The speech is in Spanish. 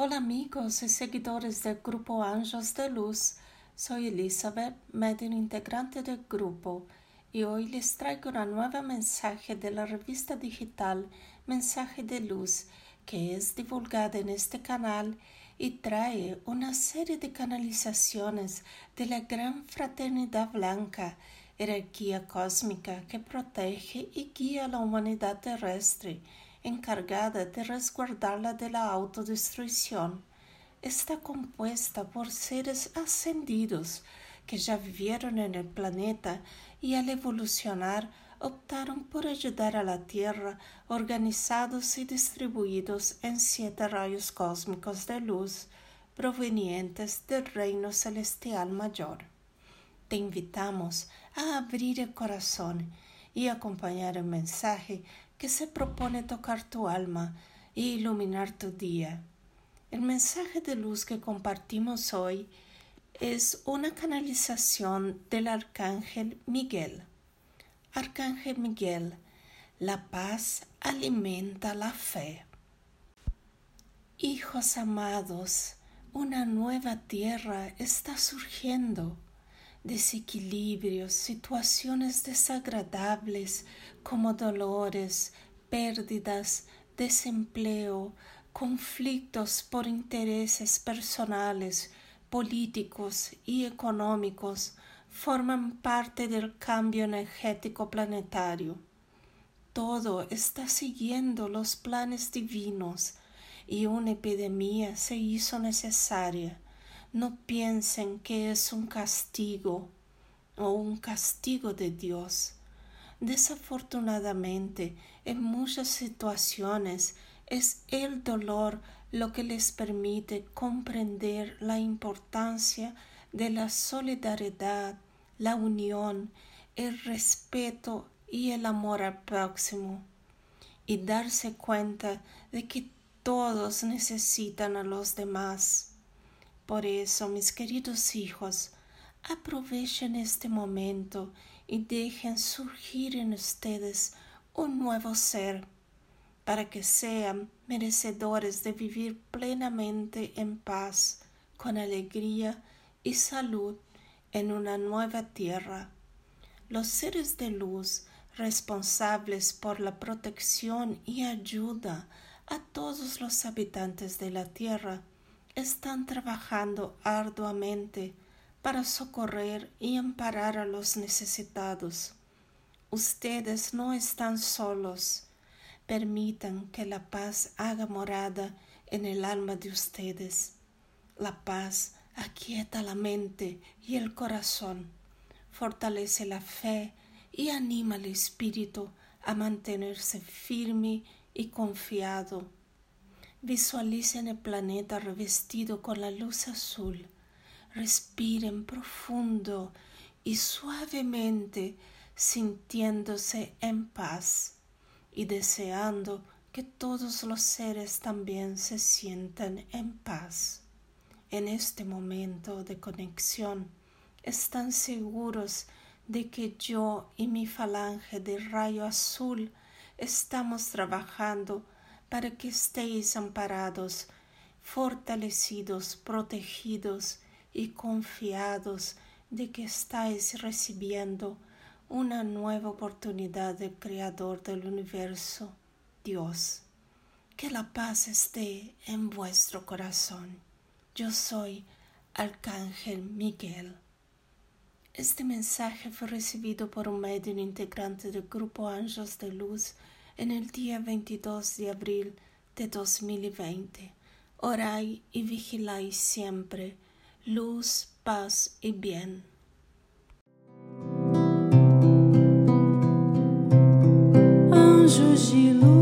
amigos y seguidores del grupo Ángeles de Luz, soy Elizabeth, medio integrante del grupo, y hoy les traigo una nueva mensaje de la revista digital Mensaje de Luz, que es divulgada en este canal y trae una serie de canalizaciones de la gran fraternidad blanca, jerarquía cósmica que protege y guía a la humanidad terrestre encargada de resguardarla de la autodestrucción, está compuesta por seres ascendidos que ya vivieron en el planeta y al evolucionar optaron por ayudar a la Tierra organizados y distribuidos en siete rayos cósmicos de luz provenientes del reino celestial mayor. Te invitamos a abrir el corazón y acompañar el mensaje que se propone tocar tu alma e iluminar tu día. El mensaje de luz que compartimos hoy es una canalización del Arcángel Miguel. Arcángel Miguel, la paz alimenta la fe. Hijos amados, una nueva tierra está surgiendo desequilibrios, situaciones desagradables como dolores, pérdidas, desempleo, conflictos por intereses personales, políticos y económicos forman parte del cambio energético planetario. Todo está siguiendo los planes divinos y una epidemia se hizo necesaria no piensen que es un castigo o un castigo de Dios. Desafortunadamente, en muchas situaciones es el dolor lo que les permite comprender la importancia de la solidaridad, la unión, el respeto y el amor al próximo, y darse cuenta de que todos necesitan a los demás. Por eso, mis queridos hijos, aprovechen este momento y dejen surgir en ustedes un nuevo ser, para que sean merecedores de vivir plenamente en paz, con alegría y salud en una nueva tierra. Los seres de luz responsables por la protección y ayuda a todos los habitantes de la tierra están trabajando arduamente para socorrer y amparar a los necesitados. Ustedes no están solos. Permitan que la paz haga morada en el alma de ustedes. La paz aquieta la mente y el corazón, fortalece la fe y anima el espíritu a mantenerse firme y confiado Visualicen el planeta revestido con la luz azul. Respiren profundo y suavemente sintiéndose en paz y deseando que todos los seres también se sientan en paz. En este momento de conexión están seguros de que yo y mi falange de rayo azul estamos trabajando para que estéis amparados, fortalecidos, protegidos y confiados de que estáis recibiendo una nueva oportunidad del Creador del universo, Dios. Que la paz esté en vuestro corazón. Yo soy Arcángel Miguel. Este mensaje fue recibido por un medio integrante del Grupo Ángeles de Luz en el día 22 de abril de 2020. Orai y vigilai siempre, luz, paz y bien. Anjos de luz.